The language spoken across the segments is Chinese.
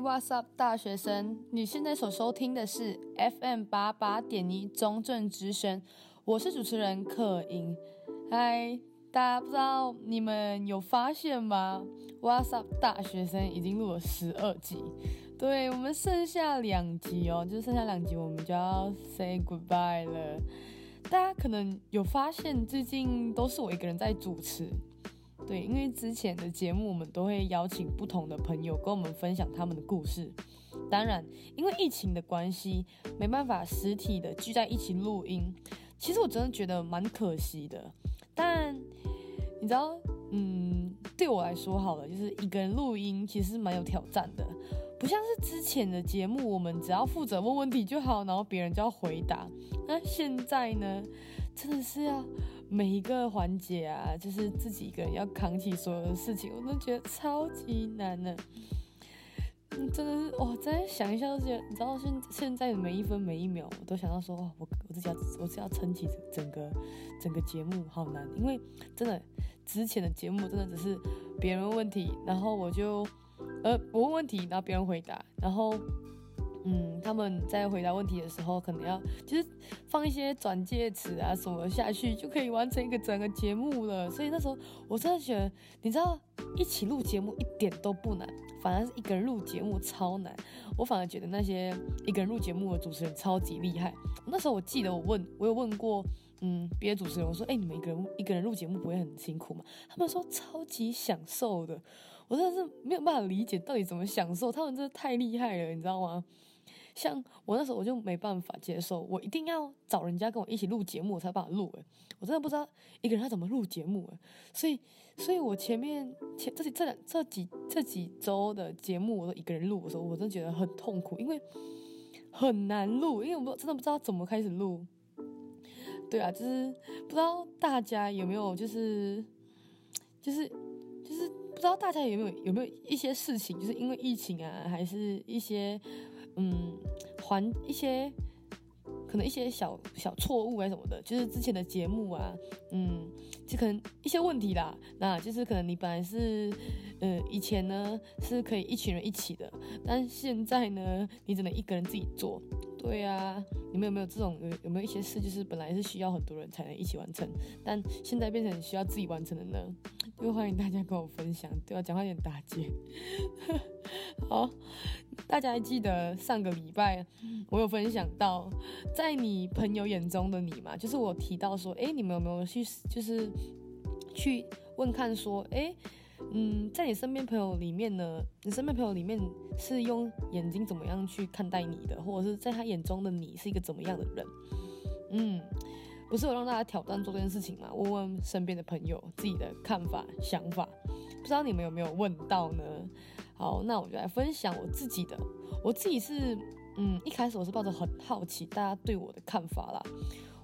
What's up，大学生？你现在所收听的是 FM 八八点一中正之声，我是主持人克莹。嗨，大家不知道你们有发现吗？What's up，大学生已经录了十二集，对，我们剩下两集哦，就剩下两集，我们就要 say goodbye 了。大家可能有发现，最近都是我一个人在主持。对，因为之前的节目我们都会邀请不同的朋友跟我们分享他们的故事。当然，因为疫情的关系，没办法实体的聚在一起录音。其实我真的觉得蛮可惜的。但你知道，嗯，对我来说好了，就是一个人录音其实蛮有挑战的，不像是之前的节目，我们只要负责问问题就好，然后别人就要回答。那现在呢，真的是要。每一个环节啊，就是自己一个人要扛起所有的事情，我都觉得超级难呢。嗯，真的是哇，再想一下都觉得，你知道现现在的每一分每一秒，我都想到说，哇，我我自己要我自己要撑起整个整个节目，好难。因为真的之前的节目真的只是别人问问题，然后我就呃我问问题，然后别人回答，然后。嗯，他们在回答问题的时候，可能要就是放一些转介词啊什么下去，就可以完成一个整个节目了。所以那时候我真的觉得，你知道，一起录节目一点都不难，反而是一个人录节目超难。我反而觉得那些一个人录节目的主持人超级厉害。那时候我记得我问，我有问过。嗯，别的主持人我说：“哎、你们一个人一个人录节目不会很辛苦吗？”他们说超级享受的，我真的是没有办法理解到底怎么享受。他们真的太厉害了，你知道吗？像我那时候我就没办法接受，我一定要找人家跟我一起录节目我才把它录。诶，我真的不知道一个人他怎么录节目诶，所以，所以我前面前这这两这几这几周的节目我都一个人录的时候，我真的觉得很痛苦，因为很难录，因为我真的不知道怎么开始录。对啊，就是不知道大家有没有，就是，就是，就是不知道大家有没有有没有一些事情，就是因为疫情啊，还是一些嗯，还一些可能一些小小错误啊什么的，就是之前的节目啊，嗯，就可能一些问题啦，那就是可能你本来是，呃，以前呢是可以一群人一起的，但现在呢，你只能一个人自己做。对呀，你们有没有这种有有没有一些事，就是本来是需要很多人才能一起完成，但现在变成需要自己完成的呢？就欢迎大家跟我分享。对啊，讲话有点打结。好，大家还记得上个礼拜我有分享到，在你朋友眼中的你嘛？就是我提到说，哎，你们有没有去就是去问看说，哎。嗯，在你身边朋友里面呢，你身边朋友里面是用眼睛怎么样去看待你的，或者是在他眼中的你是一个怎么样的人？嗯，不是有让大家挑战做这件事情吗？问问身边的朋友自己的看法、想法，不知道你们有没有问到呢？好，那我就来分享我自己的。我自己是，嗯，一开始我是抱着很好奇大家对我的看法啦。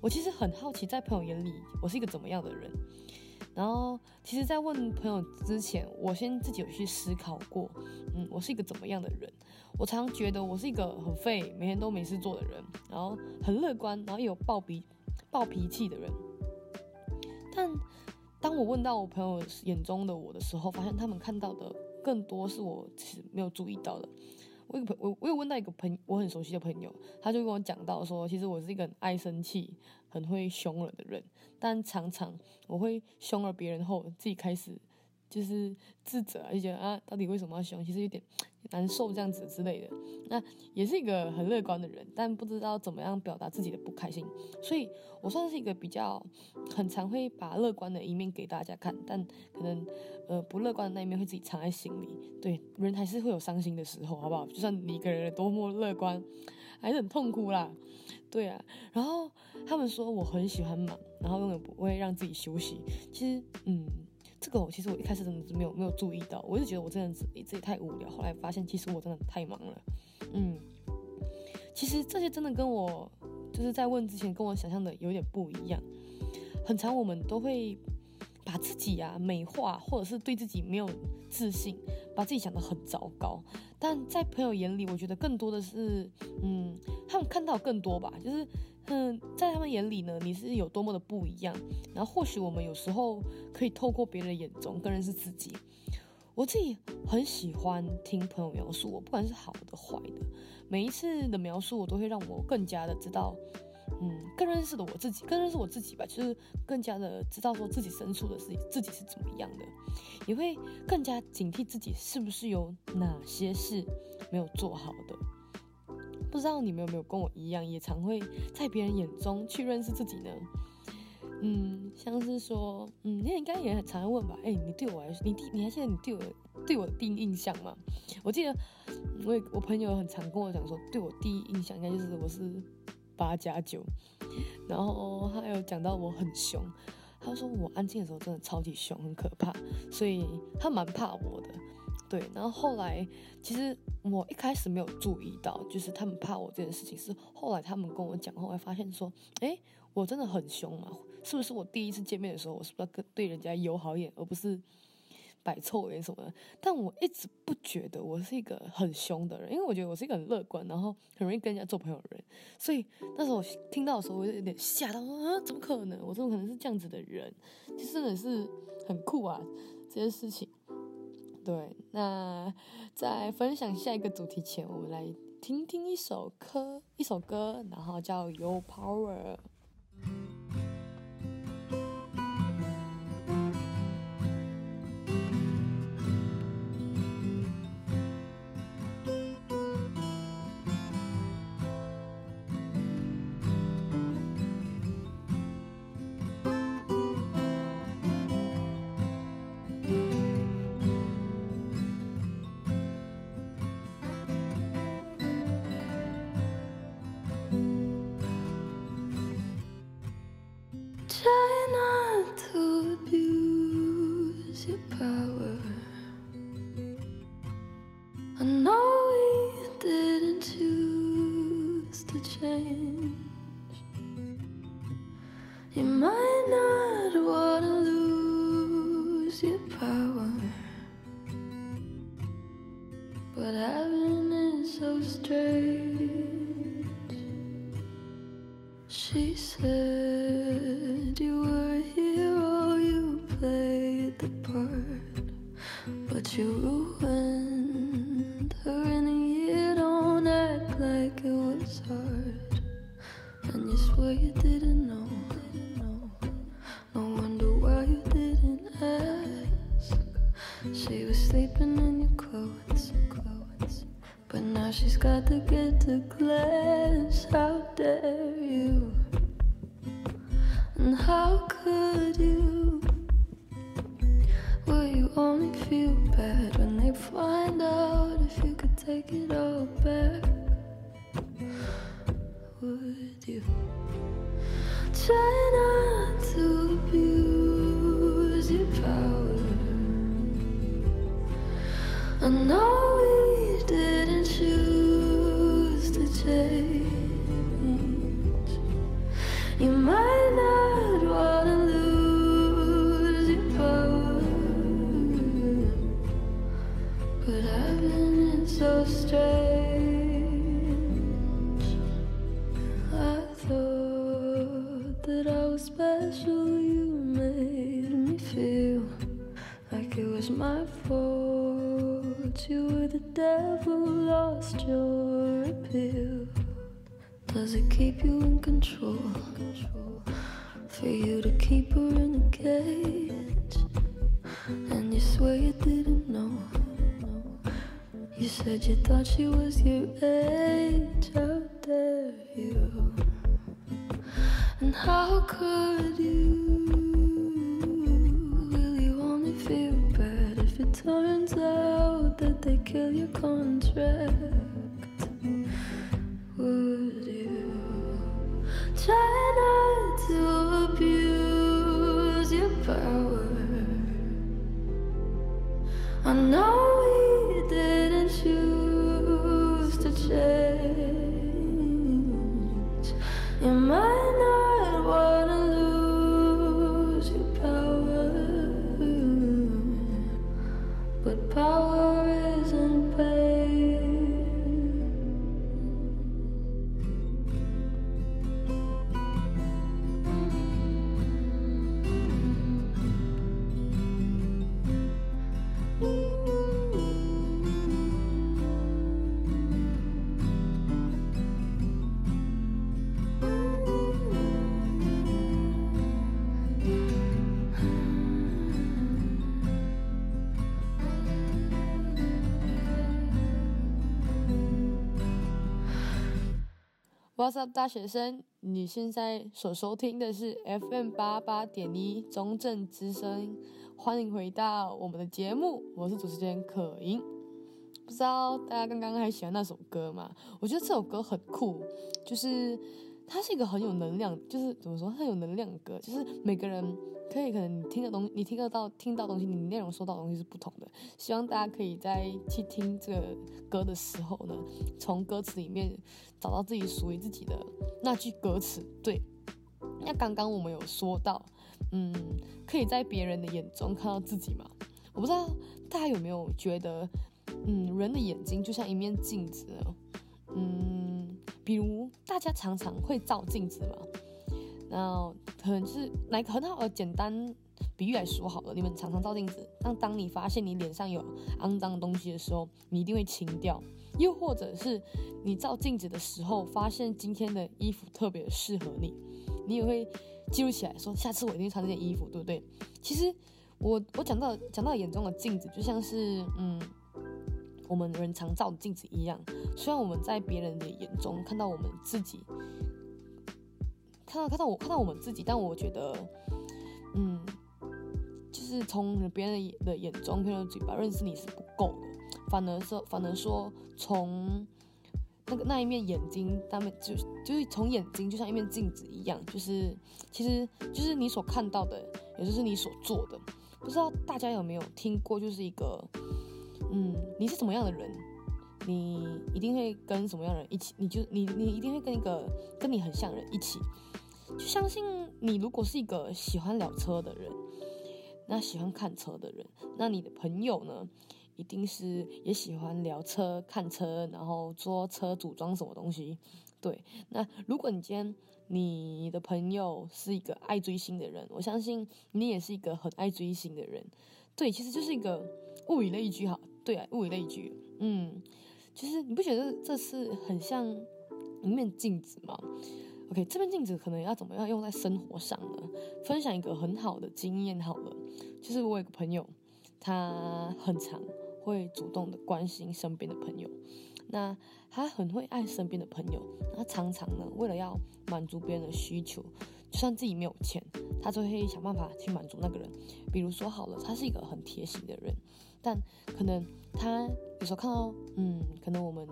我其实很好奇，在朋友眼里我是一个怎么样的人。然后，其实，在问朋友之前，我先自己有去思考过，嗯，我是一个怎么样的人？我常觉得我是一个很废，每天都没事做的人，然后很乐观，然后有暴脾暴脾气的人。但当我问到我朋友眼中的我的时候，发现他们看到的更多是我其实没有注意到的。我有朋我我有问到一个朋我很熟悉的朋友，他就跟我讲到说，其实我是一个很爱生气、很会凶人的人，但常常我会凶了别人后，自己开始。就是自责啊，就觉得啊，到底为什么要凶？其实有点难受这样子之类的。那 也是一个很乐观的人，但不知道怎么样表达自己的不开心。所以我算是一个比较很常会把乐观的一面给大家看，但可能呃不乐观的那一面会自己藏在心里。对，人还是会有伤心的时候，好不好？就算你一个人多么乐观，还是很痛苦啦。对啊。然后他们说我很喜欢忙，然后永远不会让自己休息。其实，嗯。这个我其实我一开始真的是没有没有注意到，我就觉得我真的是自己太无聊。后来发现其实我真的太忙了，嗯，其实这些真的跟我就是在问之前跟我想象的有点不一样。很常我们都会把自己啊美化，或者是对自己没有自信，把自己想得很糟糕。但在朋友眼里，我觉得更多的是，嗯，他们看到更多吧，就是。嗯，在他们眼里呢，你是有多么的不一样。然后或许我们有时候可以透过别人的眼中更认识自己。我自己很喜欢听朋友描述我，不管是好的坏的，每一次的描述我都会让我更加的知道，嗯，更认识的我自己，更认识我自己吧，就是更加的知道说自己身处的自己自己是怎么样的，也会更加警惕自己是不是有哪些事没有做好的。不知道你们有没有跟我一样，也常会在别人眼中去认识自己呢？嗯，像是说，嗯，你也应该也很常问吧？哎、你对我来说，你第你还记得你对我对我的第一印象吗？我记得我我朋友很常跟我讲说，对我第一印象应该就是我是八加九，然后他有讲到我很凶，他说我安静的时候真的超级凶，很可怕，所以他蛮怕我的。对，然后后来其实我一开始没有注意到，就是他们怕我这件事情，是后来他们跟我讲后，来发现说，哎，我真的很凶嘛。是不是我第一次见面的时候，我是不是要跟对人家友好一点，而不是摆臭脸什么的？但我一直不觉得我是一个很凶的人，因为我觉得我是一个很乐观，然后很容易跟人家做朋友的人。所以那时候我听到的时候，我就有点吓到，说啊，怎么可能？我怎么可能是这样子的人？其实真的是很酷啊，这件事情。对，那 在分享下一个主题前，我们来听听一首歌，一首歌，然后叫《Your Power》。She said. Turns out that they kill your contract. Would you try not to abuse your power? I know. 哇塞大学生？你现在所收听的是 FM 八八点一中正之声，欢迎回到我们的节目，我是主持人可盈。不知道大家刚刚还喜欢那首歌吗？我觉得这首歌很酷，就是它是一个很有能量，就是怎么说，很有能量的歌，就是每个人。可以，可能你听的东西，你听得到、听到东西，你内容收到的东西是不同的。希望大家可以在去听这个歌的时候呢，从歌词里面找到自己属于自己的那句歌词。对，那刚刚我们有说到，嗯，可以在别人的眼中看到自己吗？我不知道大家有没有觉得，嗯，人的眼睛就像一面镜子？嗯，比如大家常常会照镜子嘛。那可能就是来个很好的简单比喻来说好了，你们常常照镜子，当当你发现你脸上有肮脏的东西的时候，你一定会清掉；又或者是你照镜子的时候，发现今天的衣服特别适合你，你也会记录起来，说下次我一定穿这件衣服，对不对？其实我我讲到讲到眼中的镜子，就像是嗯，我们人常照的镜子一样，虽然我们在别人的眼中看到我们自己。看到看到我看到我们自己，但我觉得，嗯，就是从别人的眼中、别人嘴巴认识你是不够的，反而说，反而说从那个那一面眼睛，他们就就是从眼睛就像一面镜子一样，就是其实就是你所看到的，也就是你所做的。不知道大家有没有听过，就是一个，嗯，你是什么样的人，你一定会跟什么样的人一起，你就你你一定会跟一个跟你很像的人一起。就相信你，如果是一个喜欢聊车的人，那喜欢看车的人，那你的朋友呢，一定是也喜欢聊车、看车，然后做车组装什么东西。对，那如果你今天你的朋友是一个爱追星的人，我相信你也是一个很爱追星的人。对，其实就是一个物以类聚，哈，对啊，物以类聚，嗯，就是你不觉得这是很像一面镜子吗？OK，这面镜子可能要怎么样用在生活上呢？分享一个很好的经验好了，就是我有个朋友，他很常会主动的关心身边的朋友，那他很会爱身边的朋友，他常常呢为了要满足别人的需求，就算自己没有钱，他就会想办法去满足那个人。比如说好了，他是一个很贴心的人，但可能他有时候看到，嗯，可能我们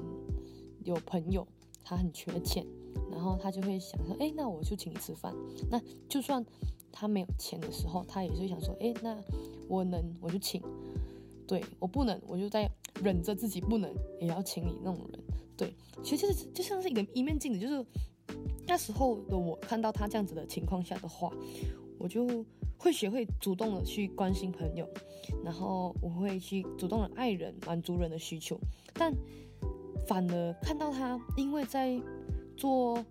有朋友他很缺钱。然后他就会想说，哎，那我就请你吃饭。那就算他没有钱的时候，他也是想说，哎，那我能我就请。对，我不能，我就在忍着自己不能，也要请你那种人。对，其实就是就像是一个一面镜子，就是那时候的我看到他这样子的情况下的话，我就会学会主动的去关心朋友，然后我会去主动的爱人，满足人的需求。但反而看到他，因为在做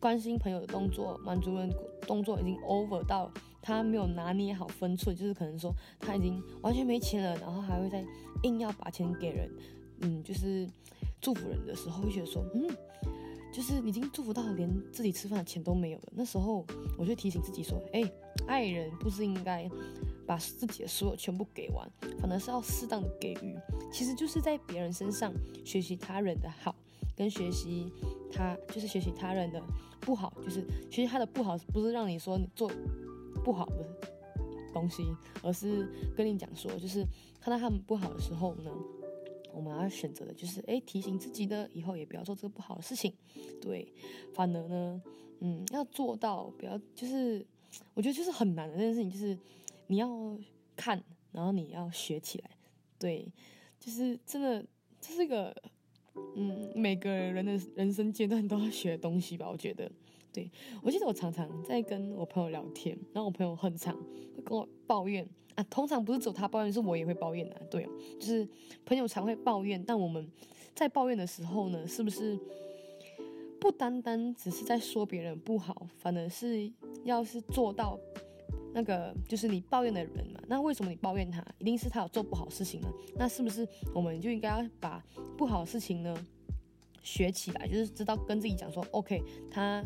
关心朋友的动作，满足人动作已经 over 到他没有拿捏好分寸，就是可能说他已经完全没钱了，然后还会再硬要把钱给人，嗯，就是祝福人的时候会觉得说，嗯，就是已经祝福到连自己吃饭的钱都没有了。那时候我就提醒自己说，哎，爱人不是应该把自己的所有全部给完，反而是要适当的给予，其实就是在别人身上学习他人的好。跟学习他就是学习他人的不好，就是学习他的不好，不是让你说你做不好的东西，而是跟你讲说，就是看到他们不好的时候呢，我们要选择的就是哎，提醒自己的，以后也不要做这个不好的事情。对，反而呢，嗯，要做到不要就是，我觉得就是很难的这件事情，就是你要看，然后你要学起来。对，就是真的这是一个。嗯，每个人的人生阶段都要学的东西吧，我觉得。对，我记得我常常在跟我朋友聊天，然后我朋友很常会跟我抱怨啊，通常不是只有他抱怨，是我也会抱怨的啊。对，就是朋友常会抱怨，但我们在抱怨的时候呢，是不是不单单只是在说别人不好，反而是要是做到。那个就是你抱怨的人嘛，那为什么你抱怨他？一定是他有做不好事情呢？那是不是我们就应该要把不好的事情呢学起来，就是知道跟自己讲说，OK，他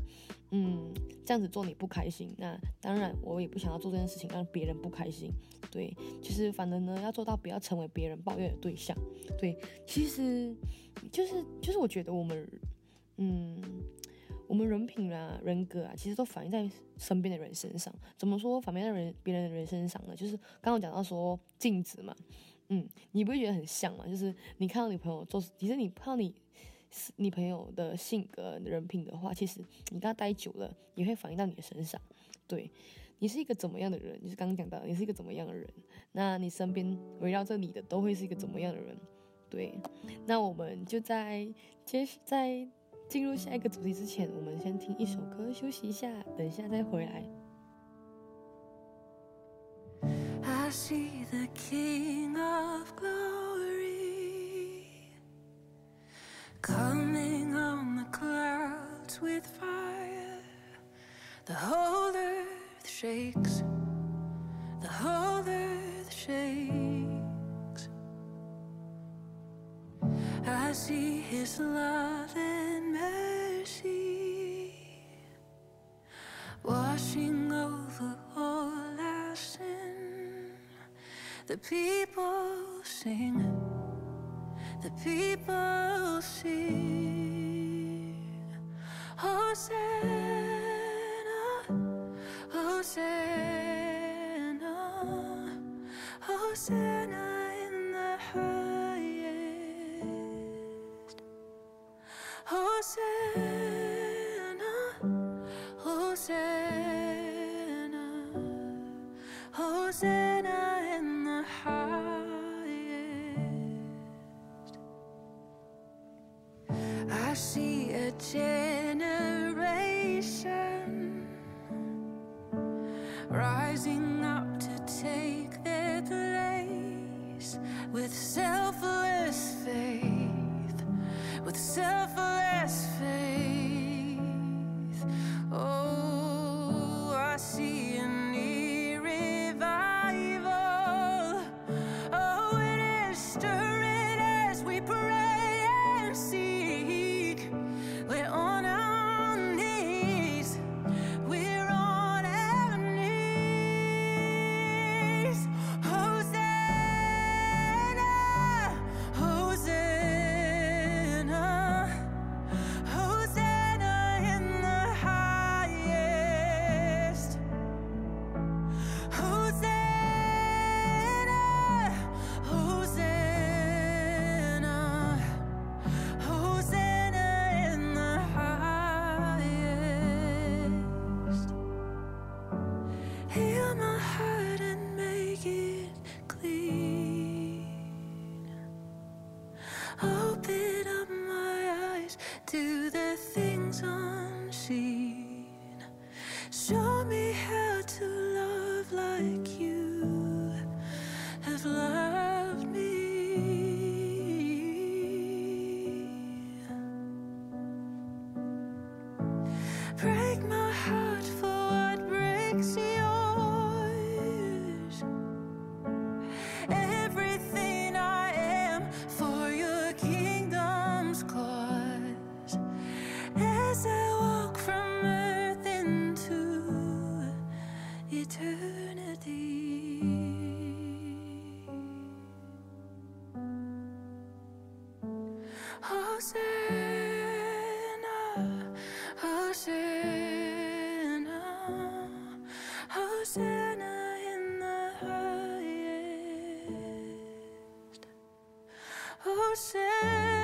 嗯这样子做你不开心，那当然我也不想要做这件事情让别人不开心。对，其实反正呢要做到不要成为别人抱怨的对象。对，其实就是就是我觉得我们嗯我们人品啊、人格啊，其实都反映在身边的人身上。怎么说反映在人别人的人身上呢？就是刚刚讲到说镜子嘛，嗯，你不会觉得很像吗？就是你看到你朋友做，其实你看到你你朋友的性格、人品的话，其实你跟他待久了，也会反映到你的身上。对，你是一个怎么样的人？就是刚刚讲到，你是一个怎么样的人？那你身边围绕着你的都会是一个怎么样的人？对，那我们就在接在。进入下一个主题之前，我们先听一首歌休息一下，等一下再回来。I see the King of god coming on the clouds with fire. The whole earth shakes, the whole earth shakes. I see His love and mercy washing over all our sin. The people sing, the people sing. Hosanna, Hosanna, Hosanna in the highest. Hosanna, Hosanna, Hosanna see a generation rising up say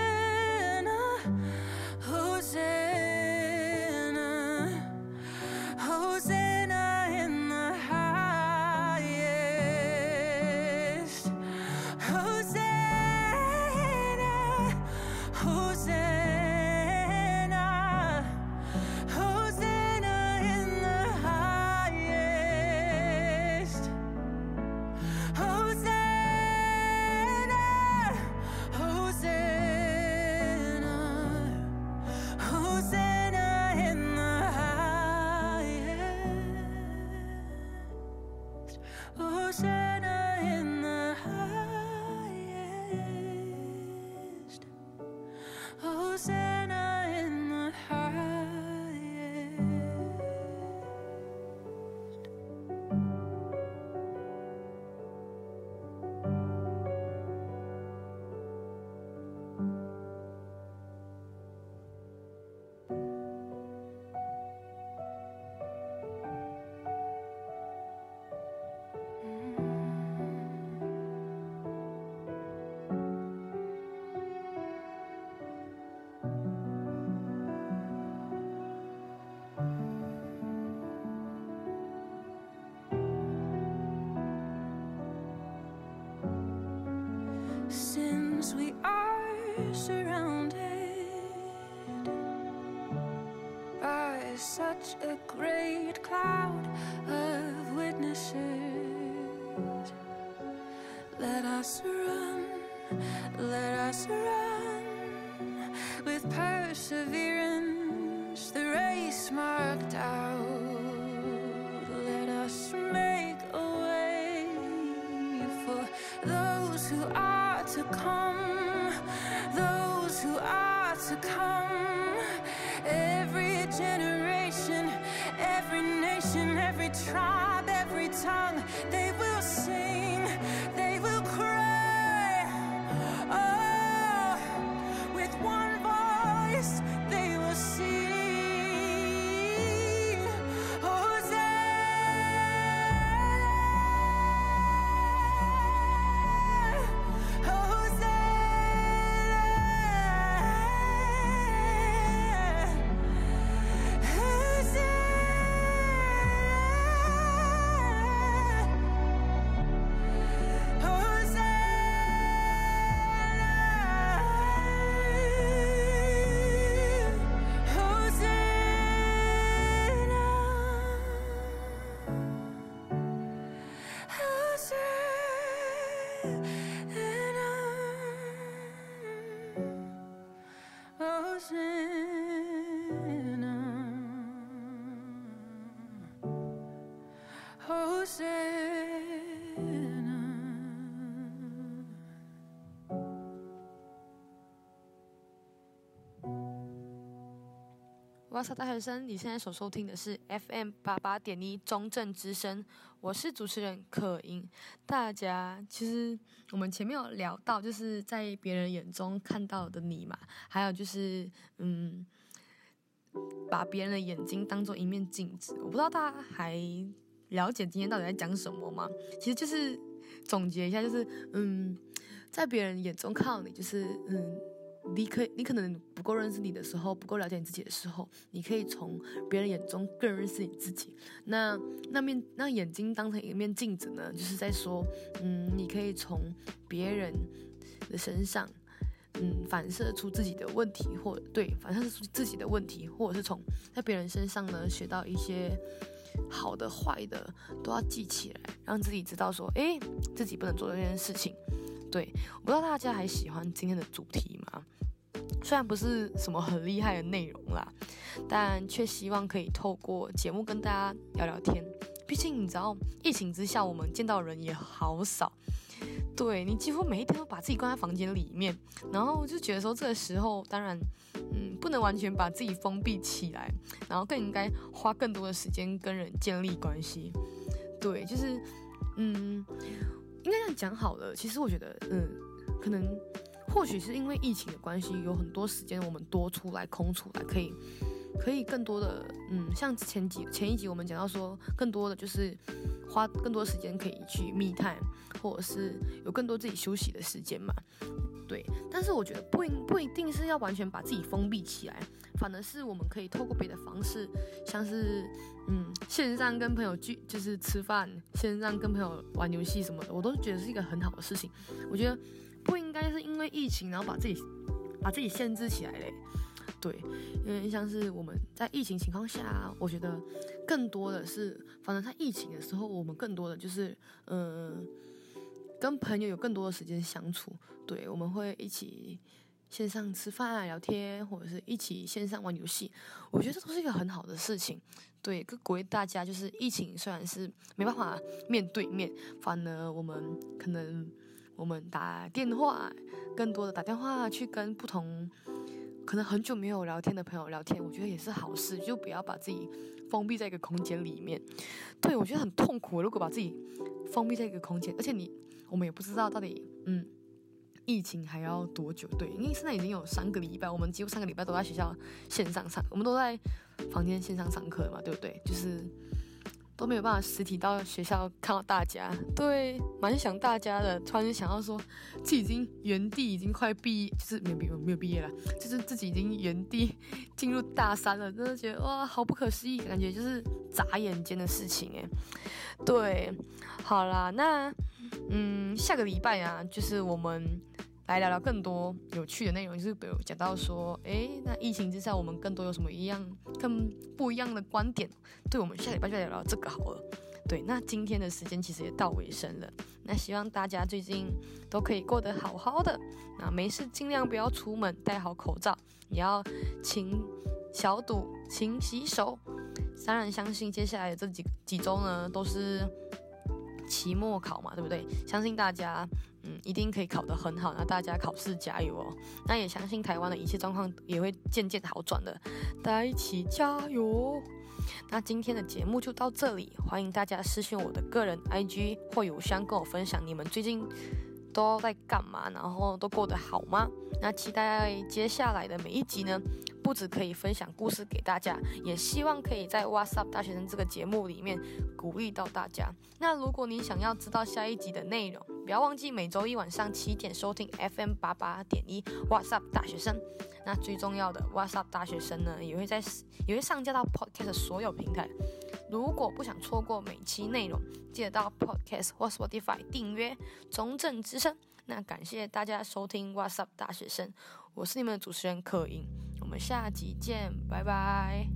Hosanna, Hosanna. 大学生，你现在所收听的是 FM 八八点一中正之声，我是主持人可盈。大家其实我们前面有聊到，就是在别人眼中看到的你嘛，还有就是嗯，把别人的眼睛当做一面镜子。我不知道大家还了解今天到底在讲什么吗？其实就是总结一下，就是嗯，在别人眼中看到你，就是嗯。你可你可能不够认识你的时候，不够了解你自己的时候，你可以从别人眼中更认识你自己。那那面那眼睛当成一面镜子呢，就是在说，嗯，你可以从别人的身上，嗯，反射出自己的问题，或对，反射出自己的问题，或者是从在别人身上呢学到一些好的、坏的，都要记起来，让自己知道说，诶，自己不能做这件事情。对，我不知道大家还喜欢今天的主题吗？虽然不是什么很厉害的内容啦，但却希望可以透过节目跟大家聊聊天。毕竟你知道，疫情之下我们见到人也好少，对，你几乎每一天都把自己关在房间里面，然后就觉得说这个时候当然，嗯，不能完全把自己封闭起来，然后更应该花更多的时间跟人建立关系。对，就是，嗯。应该这样讲好了。其实我觉得，嗯，可能或许是因为疫情的关系，有很多时间我们多出来、空出来，可以可以更多的，嗯，像前几前一集我们讲到说，更多的就是花更多时间可以去密探，或者是有更多自己休息的时间嘛。对，但是我觉得不一不一定是要完全把自己封闭起来，反而是我们可以透过别的方式，像是嗯线上跟朋友聚，就是吃饭，线上跟朋友玩游戏什么的，我都觉得是一个很好的事情。我觉得不应该是因为疫情，然后把自己把自己限制起来嘞。对，因为像是我们在疫情情况下，我觉得更多的是，反正在疫情的时候，我们更多的就是嗯。跟朋友有更多的时间相处，对，我们会一起线上吃饭啊聊天，或者是一起线上玩游戏。我觉得这都是一个很好的事情。对，各鼓励大家，就是疫情虽然是没办法面对面，反而我们可能我们打电话，更多的打电话去跟不同可能很久没有聊天的朋友聊天，我觉得也是好事。就不要把自己封闭在一个空间里面。对，我觉得很痛苦，如果把自己封闭在一个空间，而且你。我们也不知道到底，嗯，疫情还要多久？对，因为现在已经有三个礼拜，我们几乎三个礼拜都在学校线上上，我们都在房间线上上课嘛，对不对？就是都没有办法实体到学校看到大家，对，蛮想大家的。突然想到说，自己已经原地已经快毕业，就是没有毕没有毕业了，就是自己已经原地进入大三了，真的觉得哇，好不可思议，感觉就是眨眼间的事情哎。对，好啦，那。嗯，下个礼拜啊，就是我们来聊聊更多有趣的内容，就是比如讲到说，哎，那疫情之下，我们更多有什么一样更不一样的观点？对，我们下礼拜就聊聊这个好了。对，那今天的时间其实也到尾声了，那希望大家最近都可以过得好好的，那没事尽量不要出门，戴好口罩，也要勤消毒、勤洗手。当然，相信接下来的这几几周呢，都是期末考嘛，对不对？相信大家，嗯，一定可以考得很好。那大家考试加油哦！那也相信台湾的一切状况也会渐渐好转的，大家一起加油！那今天的节目就到这里，欢迎大家私信我的个人 IG 或邮箱跟我分享你们最近都在干嘛，然后都过得好吗？那期待接下来的每一集呢，不止可以分享故事给大家，也希望可以在 What's Up 大学生这个节目里面鼓励到大家。那如果你想要知道下一集的内容，不要忘记每周一晚上七点收听 FM 八八点一 What's Up 大学生。那最重要的 What's Up 大学生呢，也会在也会上架到 Podcast 所有平台。如果不想错过每期内容，记得到 Podcast 或 Spotify 订阅中正之声。那感谢大家收听 What's Up 大学生，我是你们的主持人可盈，我们下集见，拜拜。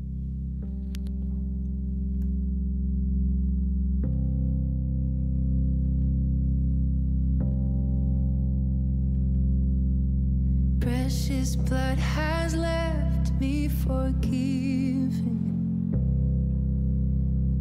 Jesus, my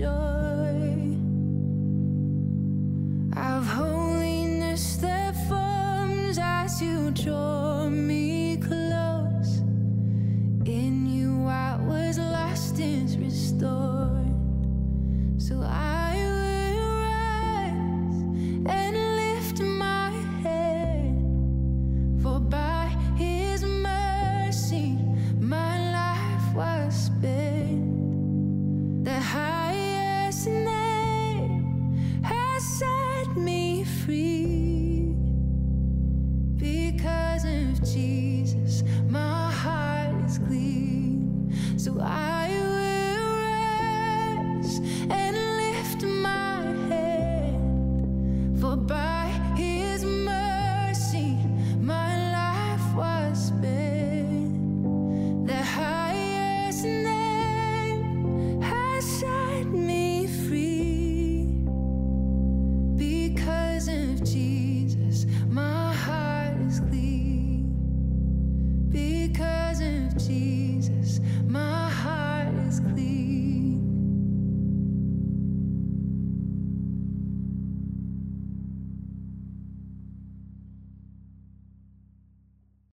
yo.